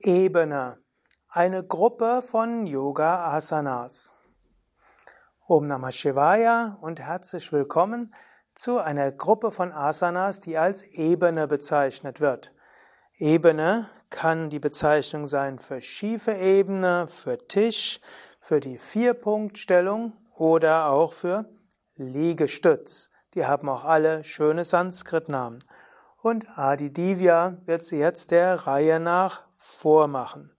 Ebene. Eine Gruppe von Yoga Asanas. Om Namah Shivaya und herzlich willkommen zu einer Gruppe von Asanas, die als Ebene bezeichnet wird. Ebene kann die Bezeichnung sein für schiefe Ebene, für Tisch, für die Vierpunktstellung oder auch für Liegestütz. Die haben auch alle schöne Sanskrit-Namen. Und Adi Divya wird sie jetzt der Reihe nach vormachen.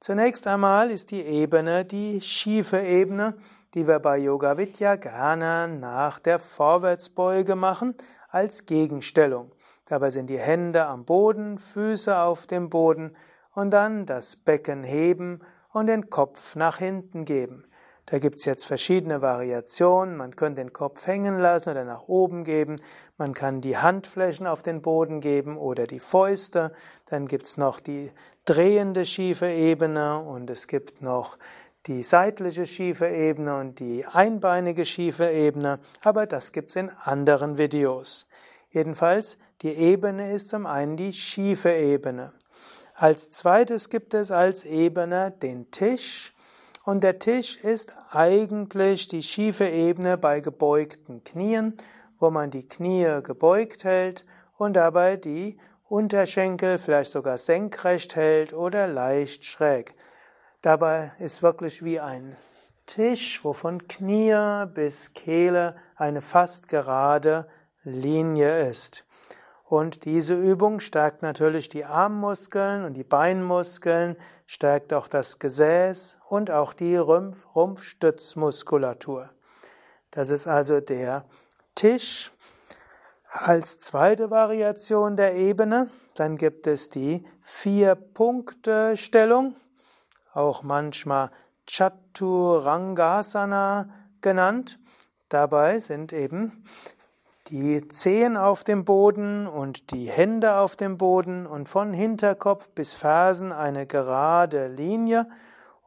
Zunächst einmal ist die Ebene die schiefe Ebene, die wir bei Yoga Vidya gerne nach der Vorwärtsbeuge machen als Gegenstellung. Dabei sind die Hände am Boden, Füße auf dem Boden und dann das Becken heben und den Kopf nach hinten geben. Da gibt's jetzt verschiedene Variationen. Man könnte den Kopf hängen lassen oder nach oben geben. Man kann die Handflächen auf den Boden geben oder die Fäuste. Dann gibt's noch die drehende schiefe Ebene und es gibt noch die seitliche schiefe Ebene und die einbeinige schiefe Ebene. Aber das gibt's in anderen Videos. Jedenfalls, die Ebene ist zum einen die schiefe Ebene. Als zweites gibt es als Ebene den Tisch. Und der Tisch ist eigentlich die schiefe Ebene bei gebeugten Knien, wo man die Knie gebeugt hält und dabei die Unterschenkel vielleicht sogar senkrecht hält oder leicht schräg. Dabei ist wirklich wie ein Tisch, wo von Knie bis Kehle eine fast gerade Linie ist. Und diese Übung stärkt natürlich die Armmuskeln und die Beinmuskeln, stärkt auch das Gesäß und auch die Rumpf Rumpfstützmuskulatur. Das ist also der Tisch. Als zweite Variation der Ebene, dann gibt es die Vier-Punkte-Stellung, auch manchmal Chaturangasana genannt. Dabei sind eben die Zehen auf dem Boden und die Hände auf dem Boden und von Hinterkopf bis Fersen eine gerade Linie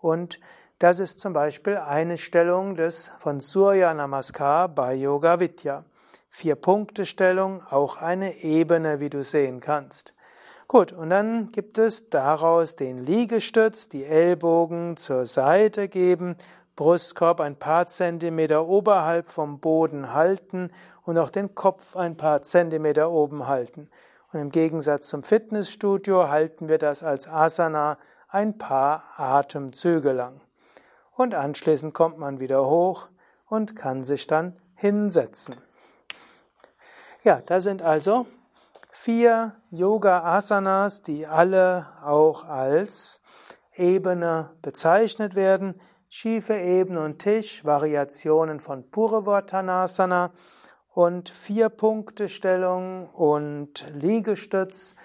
und das ist zum Beispiel eine Stellung des von Surya Namaskar bei Yoga Vidya. Vier-Punkte-Stellung, auch eine Ebene, wie du sehen kannst. Gut, und dann gibt es daraus den Liegestütz, die Ellbogen zur Seite geben Brustkorb ein paar Zentimeter oberhalb vom Boden halten und auch den Kopf ein paar Zentimeter oben halten. Und im Gegensatz zum Fitnessstudio halten wir das als Asana ein paar Atemzüge lang. Und anschließend kommt man wieder hoch und kann sich dann hinsetzen. Ja, da sind also vier Yoga-Asanas, die alle auch als Ebene bezeichnet werden schiefe Ebene und Tisch, Variationen von Purvottanasana und Vier-Punkte-Stellung und Liegestütz,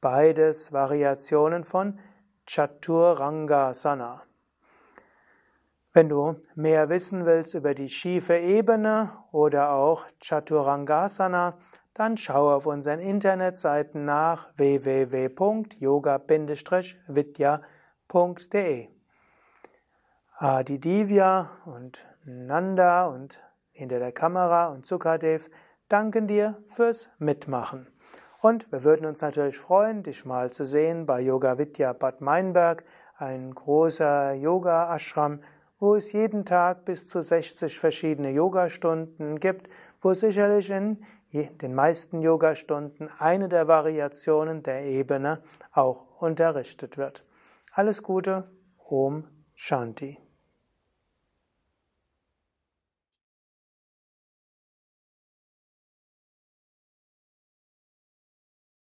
beides Variationen von Chaturangasana. Wenn du mehr wissen willst über die schiefe Ebene oder auch Chaturangasana, dann schau auf unseren Internetseiten nach www.yoga-vidya.de. Adi Divya und Nanda und hinter der Kamera und Sukadev danken dir fürs Mitmachen. Und wir würden uns natürlich freuen, dich mal zu sehen bei Yoga Vidya Bad Meinberg, ein großer Yoga-Ashram, wo es jeden Tag bis zu 60 verschiedene Yogastunden gibt, wo sicherlich in den meisten Yogastunden eine der Variationen der Ebene auch unterrichtet wird. Alles Gute, Om Shanti.